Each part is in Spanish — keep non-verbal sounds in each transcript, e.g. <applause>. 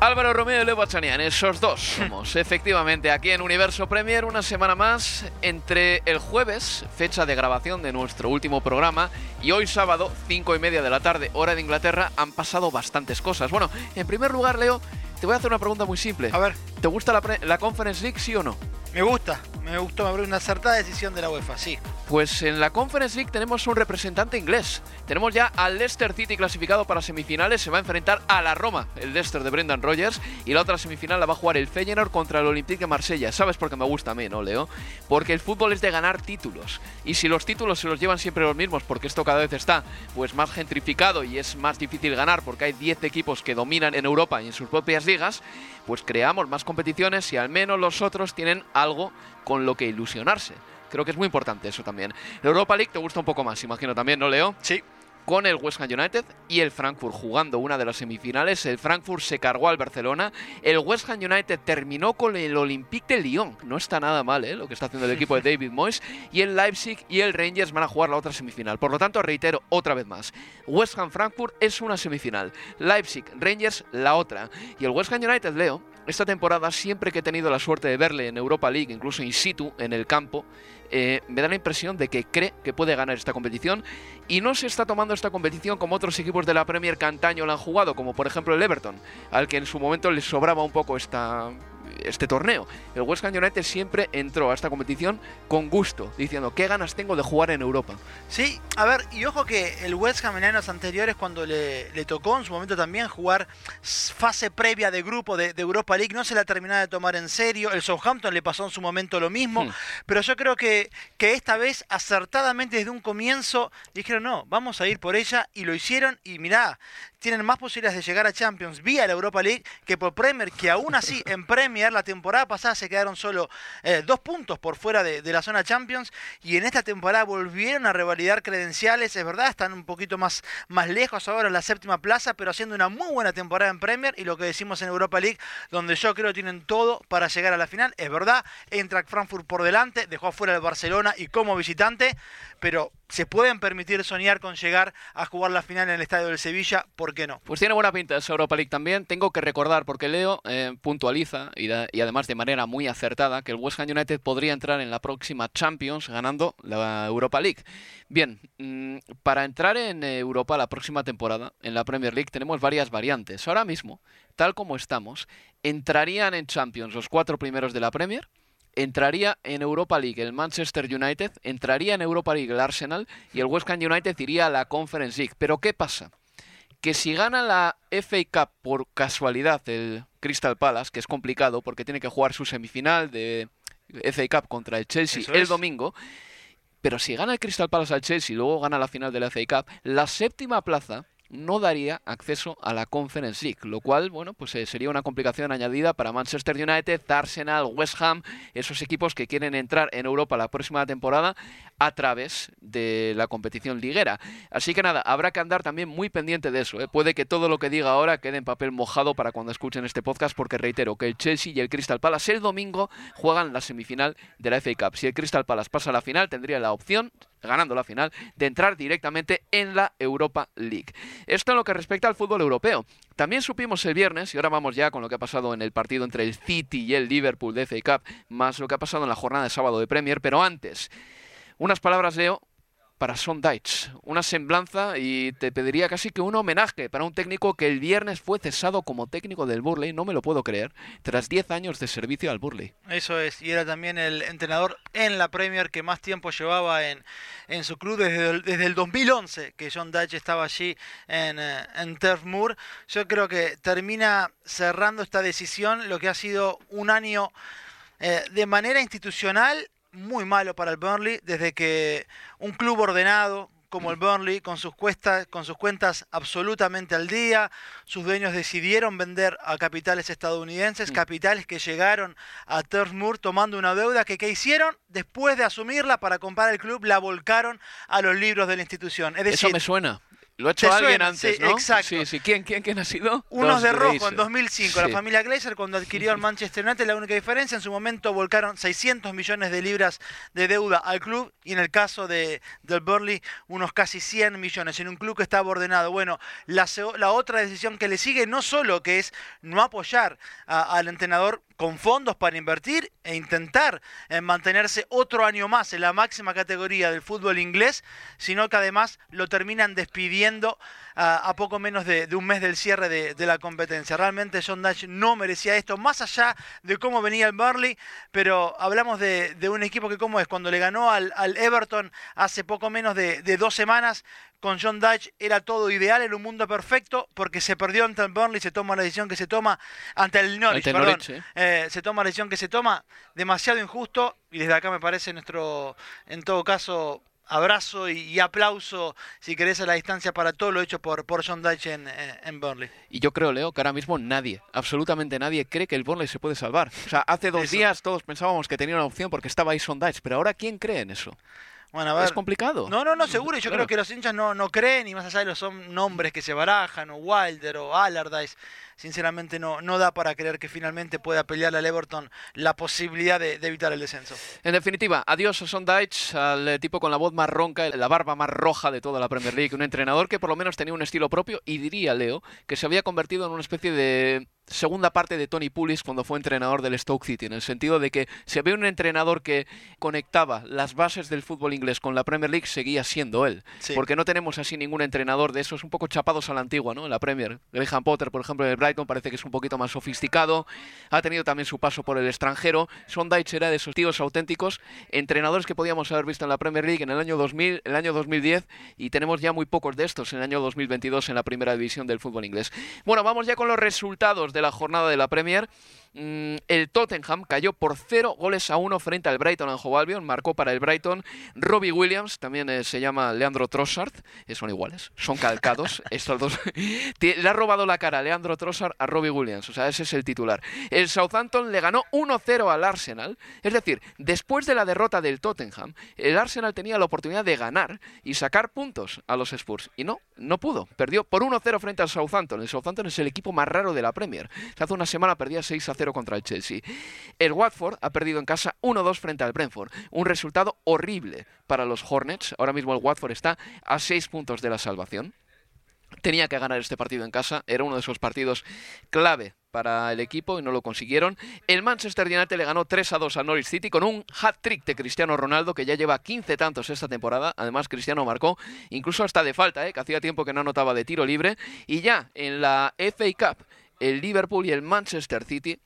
Álvaro Romeo y Leo Bachanian, esos dos somos, <laughs> efectivamente, aquí en Universo Premier, una semana más, entre el jueves, fecha de grabación de nuestro último programa, y hoy sábado, cinco y media de la tarde, hora de Inglaterra, han pasado bastantes cosas. Bueno, en primer lugar, Leo, te voy a hacer una pregunta muy simple. A ver. ¿Te gusta la, la Conference League, sí o no? Me gusta, me gustó, me parece una acertada decisión de la UEFA, sí. Pues en la Conference League tenemos un representante inglés. Tenemos ya al Leicester City clasificado para semifinales. Se va a enfrentar a la Roma, el Leicester de Brendan Rodgers. Y la otra semifinal la va a jugar el Feyenoord contra el Olympique de Marsella. ¿Sabes por qué me gusta a mí, no, Leo? Porque el fútbol es de ganar títulos. Y si los títulos se los llevan siempre los mismos, porque esto cada vez está pues más gentrificado y es más difícil ganar porque hay 10 equipos que dominan en Europa y en sus propias ligas, pues creamos más competiciones y al menos los otros tienen algo con lo que ilusionarse. Creo que es muy importante eso también. La Europa League te gusta un poco más, imagino también, ¿no, Leo? Sí. Con el West Ham United y el Frankfurt jugando una de las semifinales. El Frankfurt se cargó al Barcelona. El West Ham United terminó con el Olympique de Lyon. No está nada mal, ¿eh? Lo que está haciendo el equipo de David Moyes. Y el Leipzig y el Rangers van a jugar la otra semifinal. Por lo tanto, reitero otra vez más. West Ham Frankfurt es una semifinal. Leipzig Rangers la otra. Y el West Ham United, Leo, esta temporada, siempre que he tenido la suerte de verle en Europa League, incluso in situ, en el campo, eh, me da la impresión de que cree que puede ganar esta competición. Y no se está tomando esta competición como otros equipos de la Premier que la han jugado, como por ejemplo el Everton, al que en su momento le sobraba un poco esta, este torneo. El West Ham United siempre entró a esta competición con gusto, diciendo qué ganas tengo de jugar en Europa. Sí, a ver, y ojo que el West Ham en años anteriores, cuando le, le tocó en su momento también jugar fase previa de grupo de, de Europa League, no se la terminaba de tomar en serio. El Southampton le pasó en su momento lo mismo, Hmm. pero yo creo que, que esta vez acertadamente desde un comienzo dijeron, no, vamos a ir por ella, y lo hicieron, y mirá, tienen más posibilidades de llegar a Champions vía la Europa League que por Premier, que aún así <laughs> en Premier la temporada pasada se quedaron solo eh, dos puntos por fuera de, de la zona Champions y en esta temporada volvieron a revalidar credenciales, es verdad, están un poquito más, más lejos ahora en la séptima plaza, pero haciendo una muy buena temporada en Premier y lo que decimos en Europa League, donde yo creo tienen todo para llegar a la final, es verdad, entra Frankfurt por delante, dejó afuera el Barcelona y como visitante, pero se pueden permitir soñar con llegar a jugar la final en el estadio del Sevilla, ¿por qué no? Pues tiene buena pinta esa Europa League también. Tengo que recordar, porque Leo eh, puntualiza y, da- y además de manera muy acertada, que el West Ham United podría entrar en la próxima Champions ganando la Europa League. Bien, mm, para entrar en Europa la próxima temporada, en la Premier League, tenemos varias variantes. Ahora mismo, tal como estamos, entrarían en Champions los cuatro primeros de la Premier. Entraría en Europa League el Manchester United, entraría en Europa League el Arsenal y el West Ham United iría a la Conference League. Pero ¿qué pasa? Que si gana la FA Cup por casualidad el Crystal Palace, que es complicado porque tiene que jugar su semifinal de FA Cup contra el Chelsea Eso el es. domingo, pero si gana el Crystal Palace al Chelsea y luego gana la final de la FA Cup, la séptima plaza no daría acceso a la Conference League, lo cual, bueno, pues eh, sería una complicación añadida para Manchester United, Arsenal, West Ham, esos equipos que quieren entrar en Europa la próxima temporada a través de la competición liguera. Así que nada, habrá que andar también muy pendiente de eso. ¿eh? Puede que todo lo que diga ahora quede en papel mojado para cuando escuchen este podcast, porque reitero que el Chelsea y el Crystal Palace el domingo juegan la semifinal de la FA Cup. Si el Crystal Palace pasa a la final, tendría la opción ganando la final, de entrar directamente en la Europa League. Esto en lo que respecta al fútbol europeo. También supimos el viernes, y ahora vamos ya con lo que ha pasado en el partido entre el City y el Liverpool de FA Cup, más lo que ha pasado en la jornada de sábado de Premier, pero antes, unas palabras, Leo, para Sondage. Una semblanza y te pediría casi que un homenaje para un técnico que el viernes fue cesado como técnico del Burley, no me lo puedo creer, tras 10 años de servicio al Burley. Eso es, y era también el entrenador en la Premier que más tiempo llevaba en, en su club desde el, desde el 2011, que John Dutch estaba allí en, eh, en Turf Moor. Yo creo que termina cerrando esta decisión lo que ha sido un año eh, de manera institucional muy malo para el Burnley desde que un club ordenado como el Burnley, con sus, cuestas, con sus cuentas absolutamente al día, sus dueños decidieron vender a capitales estadounidenses, capitales que llegaron a Turf Moor tomando una deuda que ¿qué hicieron? Después de asumirla para comprar el club, la volcaron a los libros de la institución. Es decir, Eso me suena. Lo ha hecho ¿Te alguien suena? antes, Sí, ¿no? exacto. Sí, sí. ¿Quién, quién, quién ha sido? Unos de rojo en 2005, la familia Glazer cuando adquirió el Manchester United, la única diferencia, en su momento volcaron 600 millones de libras de deuda al club y en el caso de, del Burnley unos casi 100 millones en un club que estaba ordenado. Bueno, la, la otra decisión que le sigue no solo que es no apoyar a- al entrenador con fondos para invertir e intentar eh, mantenerse otro año más en la máxima categoría del fútbol inglés, sino que además lo terminan despidiendo a, a poco menos de, de un mes del cierre de, de la competencia. Realmente John Dash no merecía esto, más allá de cómo venía el Burnley, pero hablamos de, de un equipo que como es, cuando le ganó al, al Everton hace poco menos de, de dos semanas, con John Dutch era todo ideal, era un mundo perfecto, porque se perdió ante el Burnley, se toma la decisión que se toma ante el Norwich, Ante el perdón. Norwich. Eh, se toma la decisión que se toma, demasiado injusto, y desde acá me parece nuestro, en todo caso, abrazo y, y aplauso, si querés, a la distancia para todo lo hecho por, por John en, en Burnley. Y yo creo, Leo, que ahora mismo nadie, absolutamente nadie, cree que el Burnley se puede salvar. O sea, hace dos Eso. días todos pensábamos que tenía una opción porque estaba ahí Sondage, pero ahora ¿quién cree en eso? Bueno, a ver. Es complicado. No, no, no, seguro. Yo Claro. creo que los hinchas no, no creen, y más allá de los son nombres que se barajan, o Wilder o Allardyce, sinceramente no, no da para creer que finalmente pueda pelear al Everton la posibilidad de, de evitar el descenso. En definitiva, adiós a Sondage, al tipo con la voz más ronca, la barba más roja de toda la Premier League, un entrenador que por lo menos tenía un estilo propio y diría, Leo, que se había convertido en una especie de segunda parte de Tony Pulis cuando fue entrenador del Stoke City, en el sentido de que si había un entrenador que conectaba las bases del fútbol inglés con la Premier League, seguía siendo él. Sí. Porque no tenemos así ningún entrenador de esos un poco chapados a la antigua, ¿no? En la Premier. Graham Potter, por ejemplo, en el Brighton parece que es un poquito más sofisticado. Ha tenido también su paso por el extranjero. Sondage era de esos tíos auténticos, entrenadores que podíamos haber visto en la Premier League en el año 2000, el año 2010 y tenemos ya muy pocos de estos en el año 2022 en la primera división del fútbol inglés. Bueno, vamos ya con los resultados de la jornada de la Premier. Mm, el Tottenham cayó por 0 goles a 1 frente al Brighton and Hove Albion. Marcó para el Brighton Robbie Williams, también eh, se llama Leandro Trossard. eh, son iguales, son calcados <laughs> estos dos. <laughs> Le ha robado la cara Leandro Trossard a Robbie Williams, o sea, ese es el titular. El Southampton le ganó 1-0 al Arsenal. Es decir, después de la derrota del Tottenham, el Arsenal tenía la oportunidad de ganar y sacar puntos a los Spurs. Y no, no pudo. Perdió por 1-0 frente al Southampton. El Southampton es el equipo más raro de la Premier. Hace una semana perdía 6-0 contra el Chelsea. El Watford ha perdido en casa 1-2 frente al Brentford. Un resultado horrible para los Hornets. Ahora mismo el Watford está a 6 puntos de la salvación. Tenía que ganar este partido en casa, era uno de esos partidos clave para el equipo y no lo consiguieron. El Manchester United le ganó 3 a 2 al Norwich City con un hat-trick de Cristiano Ronaldo que ya lleva 15 tantos esta temporada. Además, Cristiano marcó incluso hasta de falta, ¿eh? que hacía tiempo que no anotaba de tiro libre. Y ya en la FA Cup, el Liverpool y el Manchester City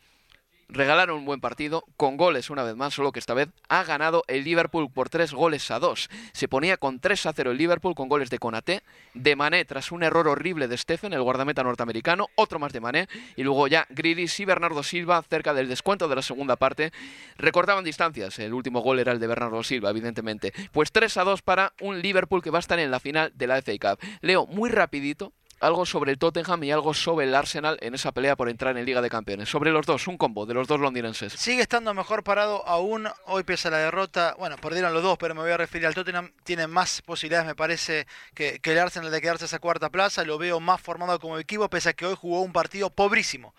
regalaron un buen partido, con goles una vez más, solo que esta vez ha ganado el Liverpool por tres goles a dos. Se ponía con 3 a 0 el Liverpool con goles de Konaté, de Mané tras un error horrible de Stephen, el guardameta norteamericano, otro más de Mané, y luego ya Grealish y Bernardo Silva cerca del descuento de la segunda parte. Recortaban distancias, el último gol era el de Bernardo Silva, evidentemente. Pues 3 a 2 para un Liverpool que va a estar en la final de la FA Cup. Leo, muy rapidito, algo sobre el Tottenham y algo sobre el Arsenal en esa pelea por entrar en Liga de Campeones. Sobre los dos, un combo de los dos londinenses. Sigue estando mejor parado aún hoy pese a la derrota. Bueno, perdieron los dos, pero me voy a referir al Tottenham. Tiene más posibilidades, me parece, que, que el Arsenal de quedarse esa cuarta plaza. Lo veo más formado como equipo, pese a que hoy jugó un partido pobrísimo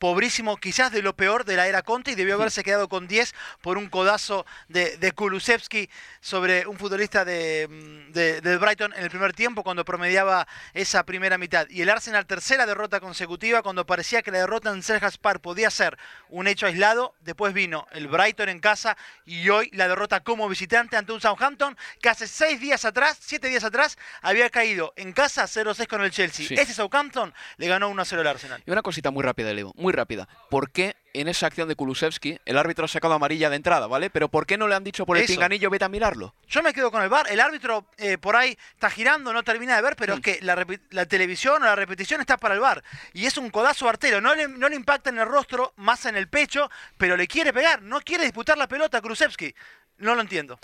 pobrísimo, quizás de lo peor de la era Conte y debió haberse quedado con 10 por un codazo de, de Kulusevski sobre un futbolista de, mm, de, Brighton en el primer tiempo cuando promediaba esa primera mitad. Y el Arsenal tercera derrota consecutiva cuando parecía que la derrota en Selhurst Park podía ser un hecho aislado. Después vino el Brighton en casa y hoy la derrota como visitante ante un Southampton que hace seis días atrás, siete días atrás, había caído en casa 0-6 con el Chelsea. Sí. Ese Southampton le ganó 1-0 al Arsenal. Y una cosita muy rápida, Leo, muy rápida. ¿Por qué en esa acción de Kulusevski el árbitro ha sacado amarilla de entrada, ¿vale? Pero ¿por qué no le han dicho por el Eso. pinganillo vete a mirarlo? Yo me quedo con el bar. El árbitro eh, por ahí está girando, no termina de ver, pero es que la, la televisión o la repetición está para el bar. Y es un codazo artero. No le, no le impacta en el rostro, más en el pecho, pero le quiere pegar. No quiere disputar la pelota a Krusevski. No lo entiendo.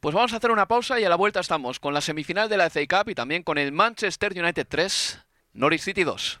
Pues vamos a hacer una pausa y a la vuelta estamos con la semifinal de la FA Cup y también con el Manchester United 3, Norwich City 2.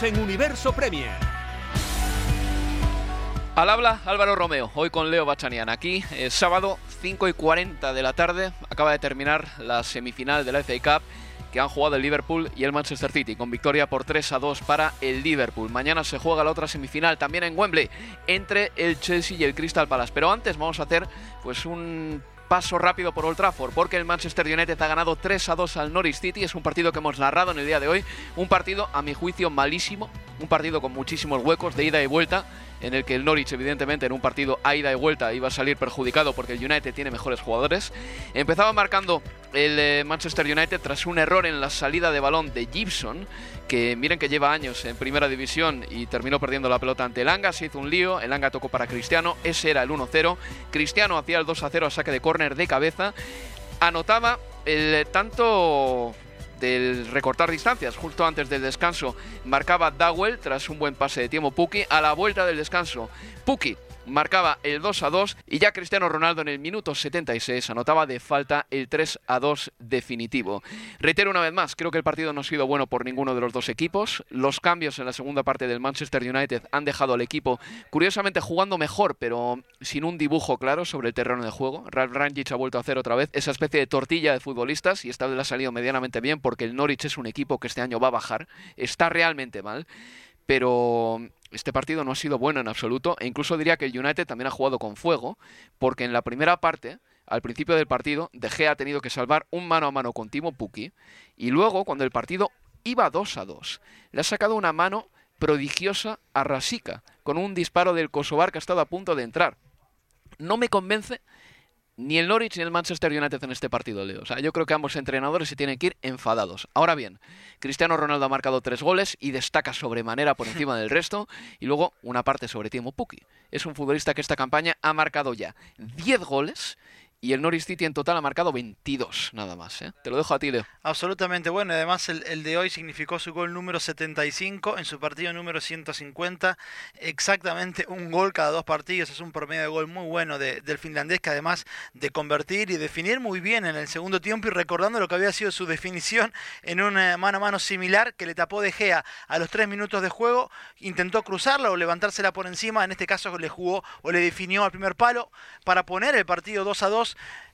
En Universo Premier. Al habla Álvaro Romeo, hoy con Leo Bachanian. Aquí, eh, sábado 5 y 40 de la tarde, acaba de terminar la semifinal de la FA Cup que han jugado el Liverpool y el Manchester City, con victoria por 3 a 2 para el Liverpool. Mañana se juega la otra semifinal también en Wembley entre el Chelsea y el Crystal Palace. Pero antes vamos a hacer pues un paso rápido por Old Trafford, porque el Manchester United ha ganado 3 a 2 al Norwich City. Es un partido que hemos narrado en el día de hoy. Un partido, a mi juicio, malísimo. Un partido con muchísimos huecos de ida y vuelta, en el que el Norwich, evidentemente, en un partido a ida y vuelta iba a salir perjudicado porque el United tiene mejores jugadores. Empezaba marcando el eh, Manchester United tras un error en la salida de balón de Gibson, que miren que lleva años en primera división y terminó perdiendo la pelota ante el Anga, se hizo un lío, el Anga tocó para Cristiano, ese era el 1-0, Cristiano hacía el 2-0 a saque de córner de cabeza, anotaba el eh, tanto del recortar distancias justo antes del descanso marcaba Dowell tras un buen pase de tiempo Puki a la vuelta del descanso Puki marcaba el 2 a 2 y ya Cristiano Ronaldo en el minuto 76 anotaba de falta el 3 a 2 definitivo. Reitero una vez más, creo que el partido no ha sido bueno por ninguno de los dos equipos. Los cambios en la segunda parte del Manchester United han dejado al equipo curiosamente jugando mejor, pero sin un dibujo claro sobre el terreno de juego. Ralf Rangnick ha vuelto a hacer otra vez esa especie de tortilla de futbolistas y esta vez le ha salido medianamente bien porque el Norwich es un equipo que este año va a bajar, está realmente mal pero este partido no ha sido bueno en absoluto e incluso diría que el United también ha jugado con fuego porque en la primera parte al principio del partido, De Gea ha tenido que salvar un mano a mano con Timo Pukki y luego, cuando el partido iba 2 a 2, le ha sacado una mano prodigiosa a Rasica con un disparo del Kosovar que ha estado a punto de entrar. No me convence ni el Norwich ni el Manchester United en este partido, Leo. O sea, yo creo que ambos entrenadores se tienen que ir enfadados. Ahora bien, Cristiano Ronaldo ha marcado tres goles y destaca sobremanera por encima del resto. Y luego una parte sobre Timo Pukki. Es un futbolista que esta campaña ha marcado ya 10 goles y el Norwich City en total ha marcado 22, nada más. ¿eh? Te lo dejo a ti, Leo. Absolutamente bueno. Además, el, de hoy significó su gol número 75 en su partido número 150. Exactamente un gol cada dos partidos. Es un promedio de gol muy bueno del finlandés, que además de convertir y definir muy bien en el segundo tiempo y recordando lo que había sido su definición en un eh, mano a mano similar que le tapó De Gea a los tres minutos de juego. Intentó cruzarla o levantársela por encima. En este caso le jugó o le definió al primer palo para poner el partido 2 a 2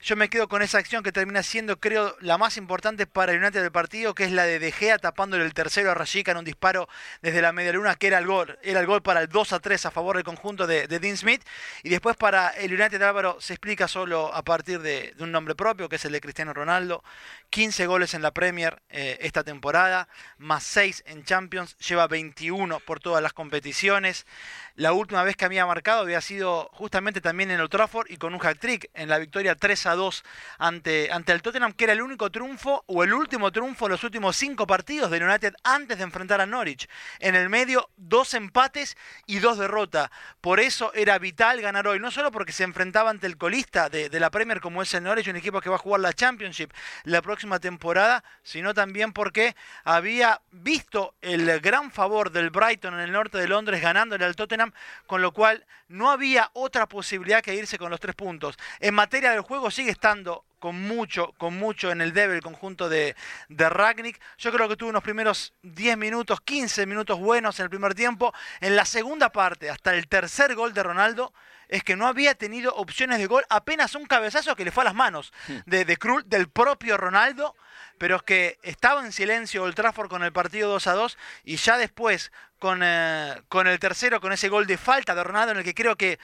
yo me quedo con esa acción que termina siendo, creo, la más importante para el United del partido, que es la de De Gea tapándole el tercero a Rashica en un disparo desde la media luna, que era el gol. Era el gol para el 2 a 3 a favor del conjunto de, Dean Smith. Y después para el United Álvaro se explica solo a partir de, un nombre propio, que es el de Cristiano Ronaldo. 15 goles en la Premier eh, esta temporada, más 6 en Champions, lleva 21 por todas las competiciones. La última vez que había marcado había sido justamente también en el Trafford y con un hat-trick en la victoria 3 a 2 ante, ante el Tottenham, que era el único triunfo o el último triunfo en los últimos cinco partidos del United antes de enfrentar a Norwich. En el medio, dos empates y dos derrotas. Por eso era vital ganar hoy, no solo porque se enfrentaba ante el colista de, de la Premier como es el Norwich, un equipo que va a jugar la Championship la próxima temporada, sino también porque había visto el gran favor del Brighton en el norte de Londres ganándole al Tottenham con lo cual no había otra posibilidad que irse con los tres puntos. En materia del juego sigue estando con mucho, con mucho en el debe el conjunto de, de Ragnick. Yo creo que tuvo unos primeros 10 minutos, 15 minutos buenos en el primer tiempo. En la segunda parte, hasta el tercer gol de Ronaldo, es que no había tenido opciones de gol, apenas un cabezazo que le fue a las manos hmm. de, de Krul, del propio Ronaldo pero es que estaba en silencio Old Trafford con el partido 2 a 2 y ya después con, eh, con el tercero, con ese gol de falta de Ronaldo en el que creo que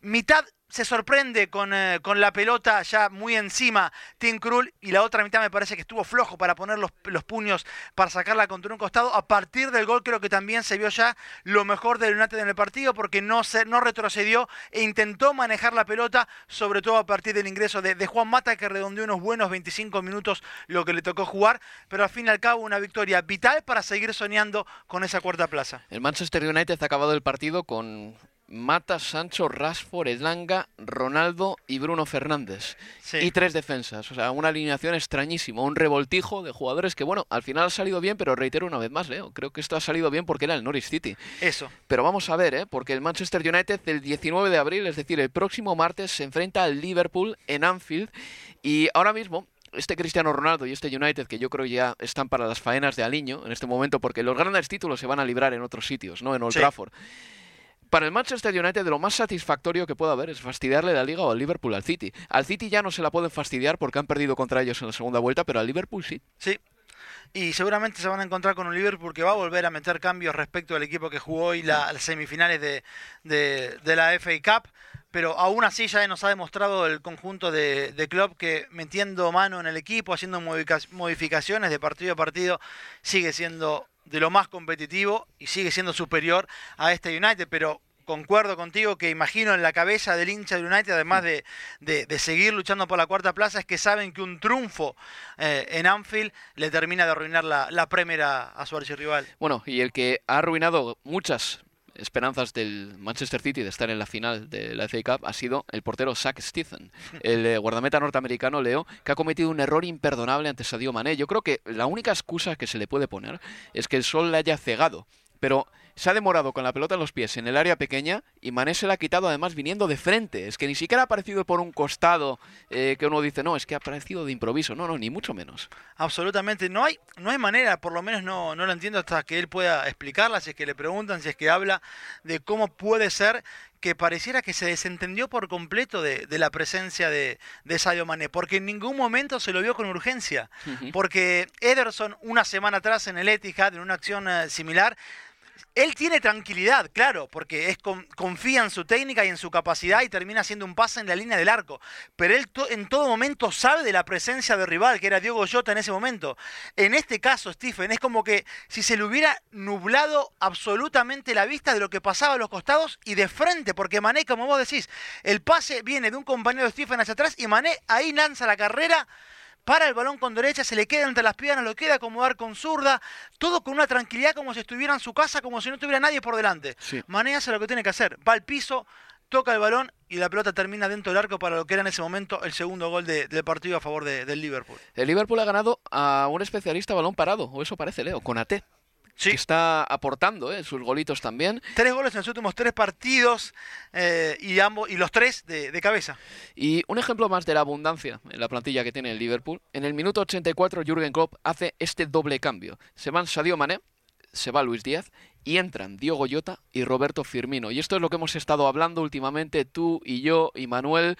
mitad se sorprende con, eh, con, la pelota ya muy encima Tim Krul y la otra mitad me parece que estuvo flojo para poner los, los, puños para sacarla contra un costado. A partir del gol creo que también se vio ya lo mejor del United en el partido porque no, se, no retrocedió e intentó manejar la pelota, sobre todo a partir del ingreso de, de, Juan Mata que redondeó unos buenos 25 minutos lo que le tocó jugar, pero al fin y al cabo una victoria vital para seguir soñando con esa cuarta plaza. El Manchester United ha acabado el partido con Mata, Sancho, Rashford, Edlanga, Ronaldo y Bruno Fernández. Y tres defensas. O sea, una alineación extrañísima. Un revoltijo de jugadores que, bueno, al final ha salido bien, pero reitero una vez más, Leo. Creo que esto ha salido bien porque era el Norwich City. Eso. Pero vamos a ver, ¿eh? Porque el Manchester United el 19 de abril, es decir, el próximo martes, se enfrenta al Liverpool en Anfield. Y ahora mismo este Cristiano Ronaldo y este United, que yo creo ya están para las faenas de Aliño en este momento, porque los grandes títulos se van a librar en otros sitios, no en Old Trafford. Para el Manchester United lo más satisfactorio que puede haber es fastidiarle la liga o al Liverpool al City. Al City ya no se la pueden fastidiar porque han perdido contra ellos en la segunda vuelta, pero al Liverpool sí. Sí. Y seguramente se van a encontrar con un Liverpool que va a volver a meter cambios respecto al equipo que jugó hoy las semifinales de, de, la FA Cup pero aún así ya nos ha demostrado el conjunto de, de club que metiendo mano en el equipo, haciendo modificaciones de partido a partido, sigue siendo de lo más competitivo y sigue siendo superior a este United, pero concuerdo contigo que imagino en la cabeza del hincha de United, además de, de, seguir luchando por la cuarta plaza, es que saben que un triunfo eh, en Anfield le termina de arruinar la, la Premier a, a su archirrival. Bueno, y el que ha arruinado muchas esperanzas del Manchester City de estar en la final de la FA Cup ha sido el portero Zach Stephen, el eh, guardameta norteamericano Leo, que ha cometido un error imperdonable ante Sadio Mané. Yo creo que la única excusa que se le puede poner es que el sol le haya cegado, pero se ha demorado con la pelota en los pies en el área pequeña y Mané se la ha quitado además viniendo de frente. Es que ni siquiera ha aparecido por un costado eh, que uno dice, no, es que ha aparecido de improviso. No, no, ni mucho menos. Absolutamente. No hay, no hay manera, por lo menos no, no lo entiendo hasta que él pueda explicarla, si es que le preguntan, si es que habla de cómo puede ser que pareciera que se desentendió por completo de, la presencia de, de, Sadio Mané, porque en ningún momento se lo vio con urgencia, porque Ederson una semana atrás en el Etihad, en una acción eh, similar, él tiene tranquilidad, claro, porque es confía en su técnica y en su capacidad y termina haciendo un pase en la línea del arco. Pero él en todo momento sabe de la presencia del rival, que era Diego Jota en ese momento. En este caso, Stephen, es como que si se le hubiera nublado absolutamente la vista de lo que pasaba a los costados y de frente, porque Mané, como vos decís, el pase viene de un compañero de Stephen hacia atrás y Mané ahí lanza la carrera para el balón con derecha, se le queda entre las piernas, lo queda acomodar con zurda, todo con una tranquilidad como si estuviera en su casa, como si no tuviera nadie por delante. Sí. Mané hace lo que tiene que hacer, va al piso, toca el balón y la pelota termina dentro del arco para lo que era en ese momento el segundo gol del partido a favor del Liverpool. El Liverpool ha ganado a un especialista balón parado, o eso parece, Leo, con AT que está aportando ¿eh? sus golitos también. Tres goles en los últimos tres partidos eh, y ambos y los tres de, cabeza. Y un ejemplo más de la abundancia en la plantilla que tiene el Liverpool. En el minuto 84 Jürgen Klopp hace este doble cambio. Se van Sadio Mané, se va Luis Díaz y entran Diogo Jota y Roberto Firmino. Y esto es lo que hemos estado hablando últimamente tú y yo y Manuel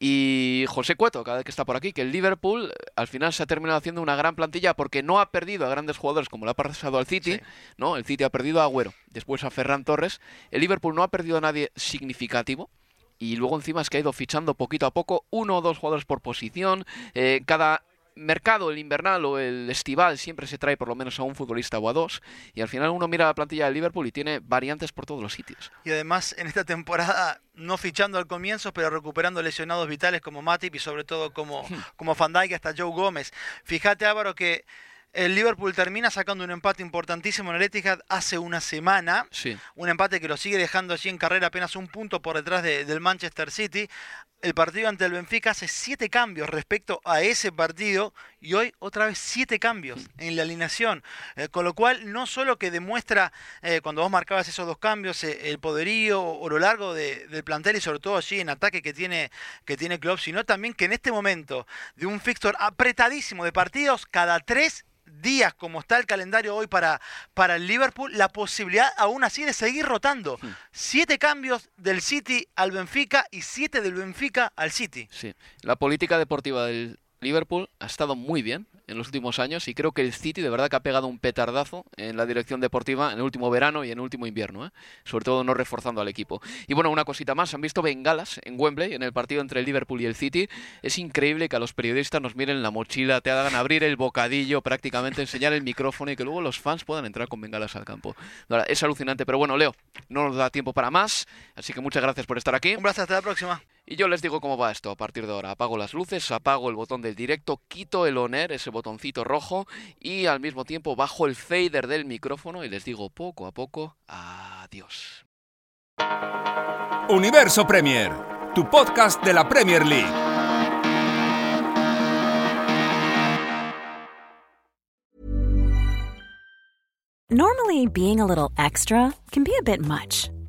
y José Cueto, cada vez que está por aquí, que el Liverpool eh, al final se ha terminado haciendo una gran plantilla porque no ha perdido a grandes jugadores como le ha pasado al City, ¿no? El City ha perdido a Agüero, después a Ferran Torres. El Liverpool no ha perdido a nadie significativo, y luego encima es que ha ido fichando poquito a poco uno o dos jugadores por posición. Eh, cada mercado, el invernal o el estival, siempre se trae por lo menos a un futbolista o a dos. Y al final uno mira la plantilla de Liverpool y tiene variantes por todos los sitios. Y además en esta temporada, no fichando al comienzo, pero recuperando lesionados vitales como Matip y sobre todo como, hmm. como Van Dijk hasta Joe Gómez. Fíjate Álvaro que el Liverpool termina sacando un empate importantísimo en el Etihad hace una semana. Un empate que lo sigue dejando allí en carrera apenas un punto por detrás del Manchester City. El partido ante el Benfica hace siete cambios respecto a ese partido y hoy otra vez siete cambios en la alineación. Eh, con lo cual, no solo que demuestra, eh, cuando vos marcabas esos dos cambios, eh, el poderío o lo largo del plantel y sobre todo allí en ataque que tiene, que tiene Klopp, sino también que en este momento de un fixture apretadísimo de partidos, cada tres días como está el calendario hoy para, para el Liverpool, la posibilidad aún así de seguir rotando. Siete cambios del City al Benfica y siete del Benfica al City. Sí, la política deportiva del Liverpool ha estado muy bien en los últimos años y creo que el City de verdad que ha pegado un petardazo en la dirección deportiva en el último verano y en el último invierno, ¿eh? sobre todo no reforzando al equipo. Y bueno, una cosita más, han visto bengalas en Wembley en el partido entre el Liverpool y el City. Es increíble que a los periodistas nos miren la mochila, te hagan abrir el bocadillo, prácticamente enseñar el micrófono y que luego los fans puedan entrar con bengalas al campo. Es alucinante, pero bueno, Leo, no nos da tiempo para más, así que muchas gracias por estar aquí. Un placer, hasta la próxima. Y yo les digo cómo va esto a partir de ahora. Apago las luces, apago el botón del directo, quito el oner, ese botoncito rojo, y al mismo tiempo bajo el fader del micrófono y les digo poco a poco adiós. Universo Premier, tu podcast de la Premier League. Normally being a little extra can be a bit much,